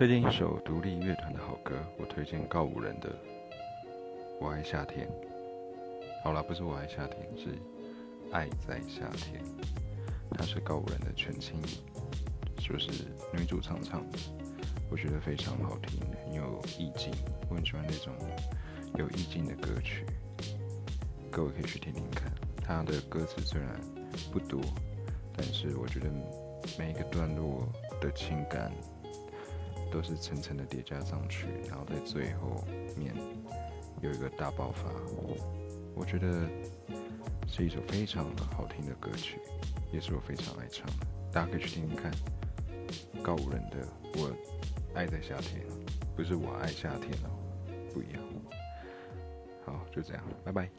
推荐一首独立乐团的好歌，我推荐告五人的《我爱夏天》。好了，不是我爱夏天，是爱在夏天。它是告五人的全新，就是女主唱唱的，我觉得非常好听，很有意境。我很喜欢那种有意境的歌曲，各位可以去听听看。它的歌词虽然不多，但是我觉得每一个段落的情感。都是层层的叠加上去，然后在最后面有一个大爆发。我觉得是一首非常好听的歌曲，也是我非常爱唱的。大家可以去听听看，告五人的《我爱在夏天》，不是我爱夏天哦，不一样。好，就这样，拜拜。